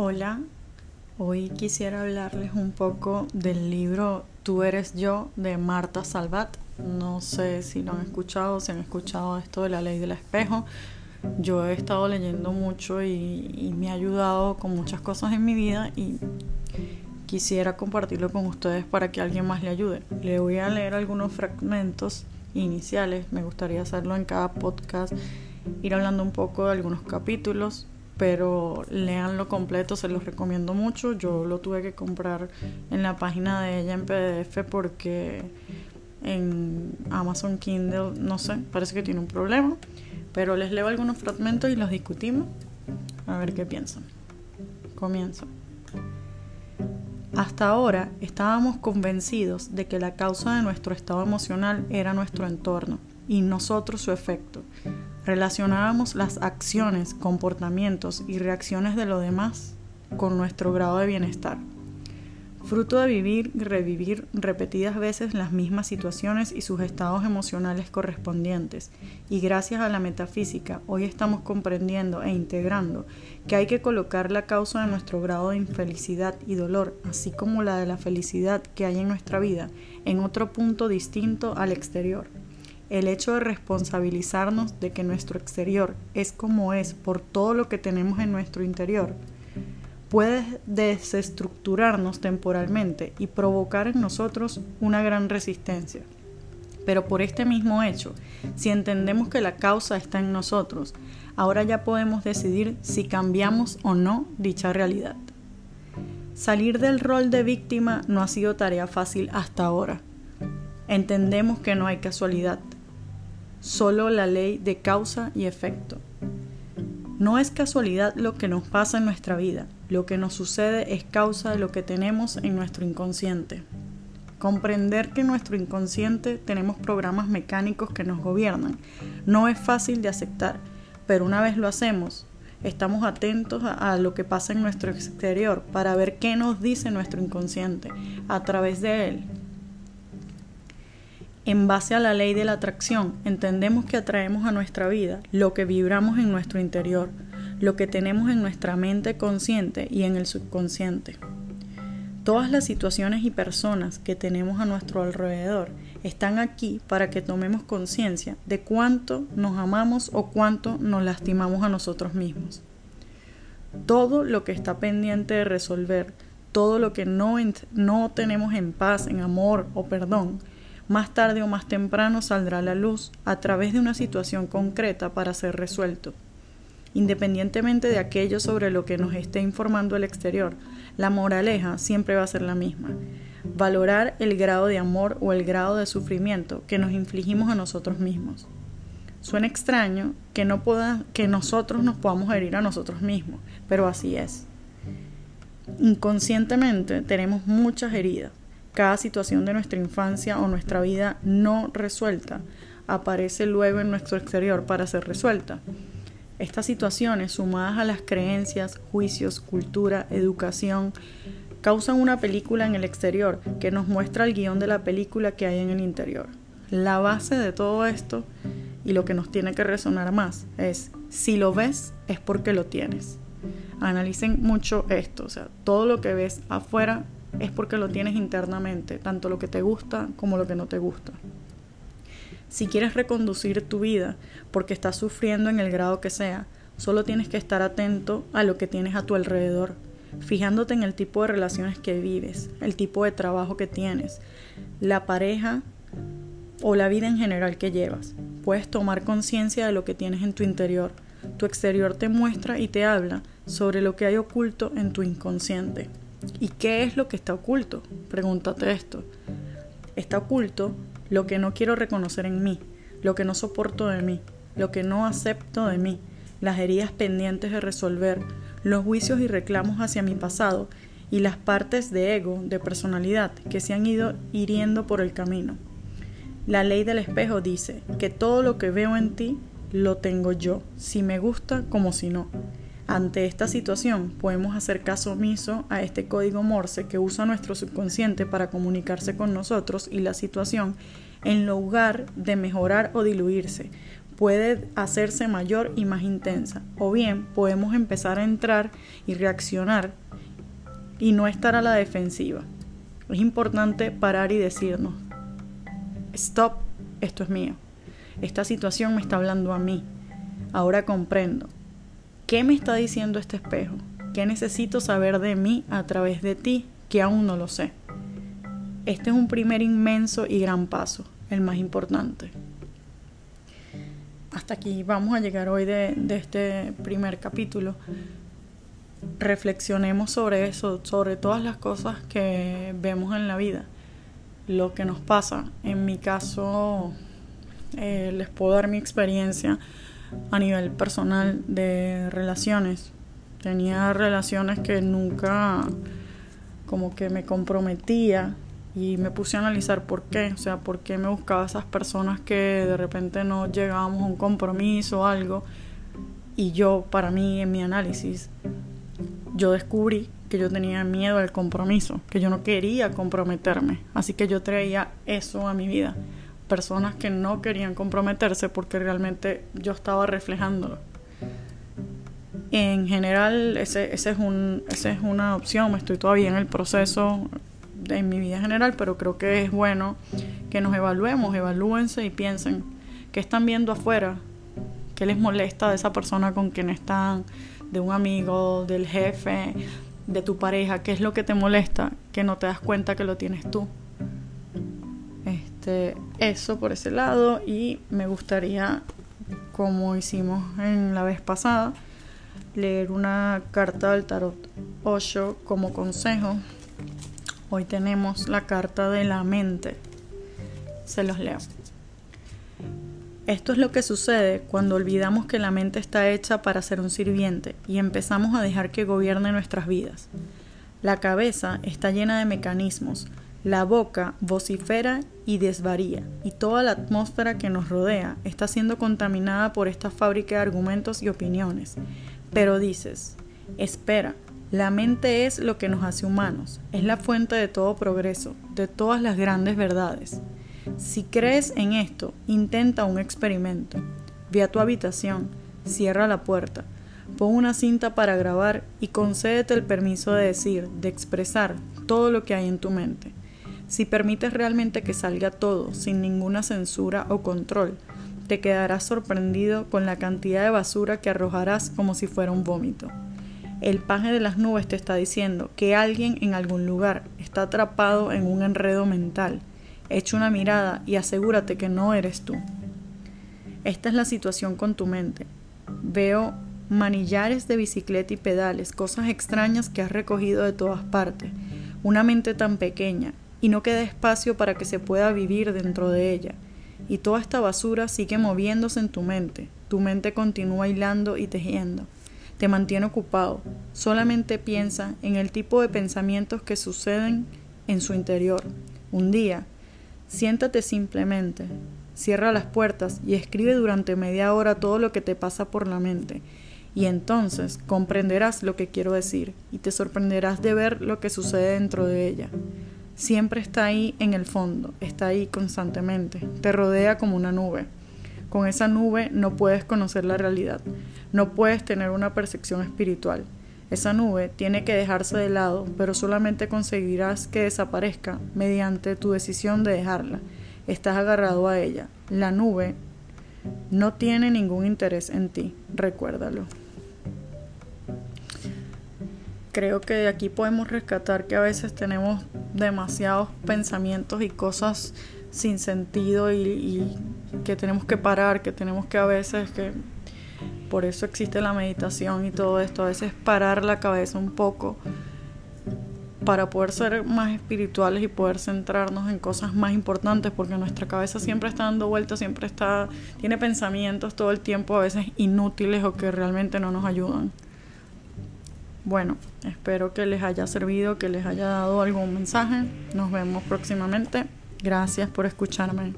Hola, hoy quisiera hablarles un poco del libro Tú eres yo de Marta Salvat. No sé si lo han escuchado, si han escuchado esto de la ley del espejo. Yo he estado leyendo mucho y, y me ha ayudado con muchas cosas en mi vida y quisiera compartirlo con ustedes para que alguien más le ayude. Le voy a leer algunos fragmentos iniciales, me gustaría hacerlo en cada podcast, ir hablando un poco de algunos capítulos pero leanlo completo, se los recomiendo mucho. Yo lo tuve que comprar en la página de ella en PDF porque en Amazon Kindle, no sé, parece que tiene un problema. Pero les leo algunos fragmentos y los discutimos. A ver qué piensan. Comienzo. Hasta ahora estábamos convencidos de que la causa de nuestro estado emocional era nuestro entorno y nosotros su efecto. Relacionábamos las acciones, comportamientos y reacciones de los demás con nuestro grado de bienestar. Fruto de vivir y revivir repetidas veces las mismas situaciones y sus estados emocionales correspondientes. Y gracias a la metafísica, hoy estamos comprendiendo e integrando que hay que colocar la causa de nuestro grado de infelicidad y dolor, así como la de la felicidad que hay en nuestra vida, en otro punto distinto al exterior el hecho de responsabilizarnos de que nuestro exterior es como es por todo lo que tenemos en nuestro interior, puede desestructurarnos temporalmente y provocar en nosotros una gran resistencia. Pero por este mismo hecho, si entendemos que la causa está en nosotros, ahora ya podemos decidir si cambiamos o no dicha realidad. Salir del rol de víctima no ha sido tarea fácil hasta ahora. Entendemos que no hay casualidad, solo la ley de causa y efecto. No es casualidad lo que nos pasa en nuestra vida, lo que nos sucede es causa de lo que tenemos en nuestro inconsciente. Comprender que en nuestro inconsciente tenemos programas mecánicos que nos gobiernan no es fácil de aceptar, pero una vez lo hacemos, estamos atentos a, lo que pasa en nuestro exterior para ver qué nos dice nuestro inconsciente a través de él en base a la ley de la atracción, entendemos que atraemos a nuestra vida lo que vibramos en nuestro interior, lo que tenemos en nuestra mente consciente y en el subconsciente. Todas las situaciones y personas que tenemos a nuestro alrededor están aquí para que tomemos conciencia de cuánto nos amamos o cuánto nos lastimamos a nosotros mismos. Todo lo que está pendiente de resolver, todo lo que no, no tenemos en paz, en amor o perdón, más tarde o más temprano saldrá a la luz a través de una situación concreta para ser resuelto. Independientemente de aquello sobre lo que nos esté informando el exterior, la moraleja siempre va a ser la misma. Valorar el grado de amor o el grado de sufrimiento que nos infligimos a nosotros mismos. Suena extraño que, no pueda, que nosotros nos podamos herir a nosotros mismos, pero así es. Inconscientemente tenemos muchas heridas, cada situación de nuestra infancia o nuestra vida no resuelta aparece luego en nuestro exterior para ser resuelta. Estas situaciones, sumadas a las creencias, juicios, cultura, educación, causan una película en el exterior que nos muestra el guion de la película que hay en el interior. La base de todo esto y lo que nos tiene que resonar más es, si lo ves es porque lo tienes. Analicen mucho esto, o sea, todo lo que ves afuera es porque lo tienes internamente, tanto lo que te gusta como lo que no te gusta. Si quieres reconducir tu vida porque estás sufriendo en el grado que sea, solo tienes que estar atento a lo que tienes a tu alrededor, fijándote en el tipo de relaciones que vives, el tipo de trabajo que tienes, la pareja o la vida en general que llevas. Puedes tomar conciencia de lo que tienes en tu interior. Tu exterior te muestra y te habla sobre lo que hay oculto en tu inconsciente. ¿Y qué es lo que está oculto? Pregúntate esto. Está oculto lo que no quiero reconocer en mí, lo que no soporto de mí, lo que no acepto de mí, las heridas pendientes de resolver, los juicios y reclamos hacia mi pasado y las partes de ego, de personalidad, que se han ido hiriendo por el camino. La ley del espejo dice que todo lo que veo en ti lo tengo yo, si me gusta como si no. Ante esta situación, podemos hacer caso omiso a este código Morse que usa nuestro subconsciente para comunicarse con nosotros y la situación en lugar de mejorar o diluirse. puede hacerse mayor y más intensa. O bien podemos empezar a entrar y reaccionar y no estar a la defensiva. Es importante parar y decirnos, stop, esto es mío. Esta situación me está hablando a mí. Ahora comprendo. ¿Qué me está diciendo este espejo? ¿Qué necesito saber de mí a través de ti que aún no lo sé? Este es un primer inmenso y gran paso, el más importante hasta aquí vamos a llegar hoy de, este primer capítulo. Reflexionemos sobre eso, sobre todas las cosas que vemos en la vida, lo que nos pasa. En mi caso, eh, les puedo dar mi experiencia a nivel personal de relaciones. Tenía relaciones que nunca como que me comprometía y me puse a analizar por qué, o sea, por qué me buscaba esas personas que de repente no llegábamos a un compromiso o algo. Y yo, para mí, en mi análisis, yo descubrí que yo tenía miedo al compromiso, que yo no quería comprometerme. Así que yo traía eso a mi vida. Personas que no querían comprometerse porque realmente yo estaba reflejándolo. En general, ese, ese es un, esa es una opción. Estoy todavía en el proceso en mi vida general, pero creo que es bueno que nos evaluemos, evalúense y piensen qué están viendo afuera, qué les molesta de esa persona con quien están, de un amigo, del jefe, de tu pareja, qué es lo que te molesta, que no te das cuenta que lo tienes tú. Eso por ese lado y me gustaría, como hicimos en la vez pasada, leer una carta del tarot 8 como consejo Hoy tenemos la carta de la mente. Se los leo. Esto es lo que sucede cuando olvidamos que la mente está hecha para ser un sirviente y empezamos a dejar que gobierne nuestras vidas. La cabeza está llena de mecanismos, la boca vocifera y desvaría, y toda la atmósfera que nos rodea está siendo contaminada por esta fábrica de argumentos y opiniones. Pero dices, espera, la mente es lo que nos hace humanos, es la fuente de todo progreso, de todas las grandes verdades. Si crees en esto, intenta un experimento. Ve a tu habitación, cierra la puerta, pon una cinta para grabar y concédete el permiso de decir, de expresar todo lo que hay en tu mente. Si permites realmente que salga todo, sin ninguna censura o control, te quedarás sorprendido con la cantidad de basura que arrojarás como si fuera un vómito. El paje de las nubes te está diciendo que alguien en algún lugar está atrapado en un enredo mental. Echa una mirada y asegúrate que no eres tú. Esta es la situación con tu mente. Veo manillares de bicicleta y pedales, cosas extrañas que has recogido de todas partes. Una mente tan pequeña y no queda espacio para que se pueda vivir dentro de ella. Y toda esta basura sigue moviéndose en tu mente. Tu mente continúa hilando y tejiendo te mantiene ocupado. Solamente piensa en el tipo de pensamientos que suceden en su interior. Un día, siéntate simplemente, cierra las puertas y escribe durante media hora todo lo que te pasa por la mente. Y entonces comprenderás lo que quiero decir y te sorprenderás de ver lo que sucede dentro de ella. Siempre está ahí en el fondo, está ahí constantemente, te rodea como una nube. Con esa nube no puedes conocer la realidad, no puedes tener una percepción espiritual. Esa nube tiene que dejarse de lado, pero solamente conseguirás que desaparezca mediante tu decisión de dejarla. Estás agarrado a ella. La nube no tiene ningún interés en ti, recuérdalo. Creo que de aquí podemos rescatar que a veces tenemos demasiados pensamientos y cosas sin sentido y, que tenemos que parar, que tenemos que a veces que por eso existe la meditación y todo esto, a veces parar la cabeza un poco para poder ser más espirituales y poder centrarnos en cosas más importantes, porque nuestra cabeza siempre está dando vueltas, siempre está, tiene pensamientos todo el tiempo, a veces inútiles o que realmente no nos ayudan. Bueno, espero que les haya servido, que les haya dado algún mensaje. Nos vemos próximamente. Gracias por escucharme.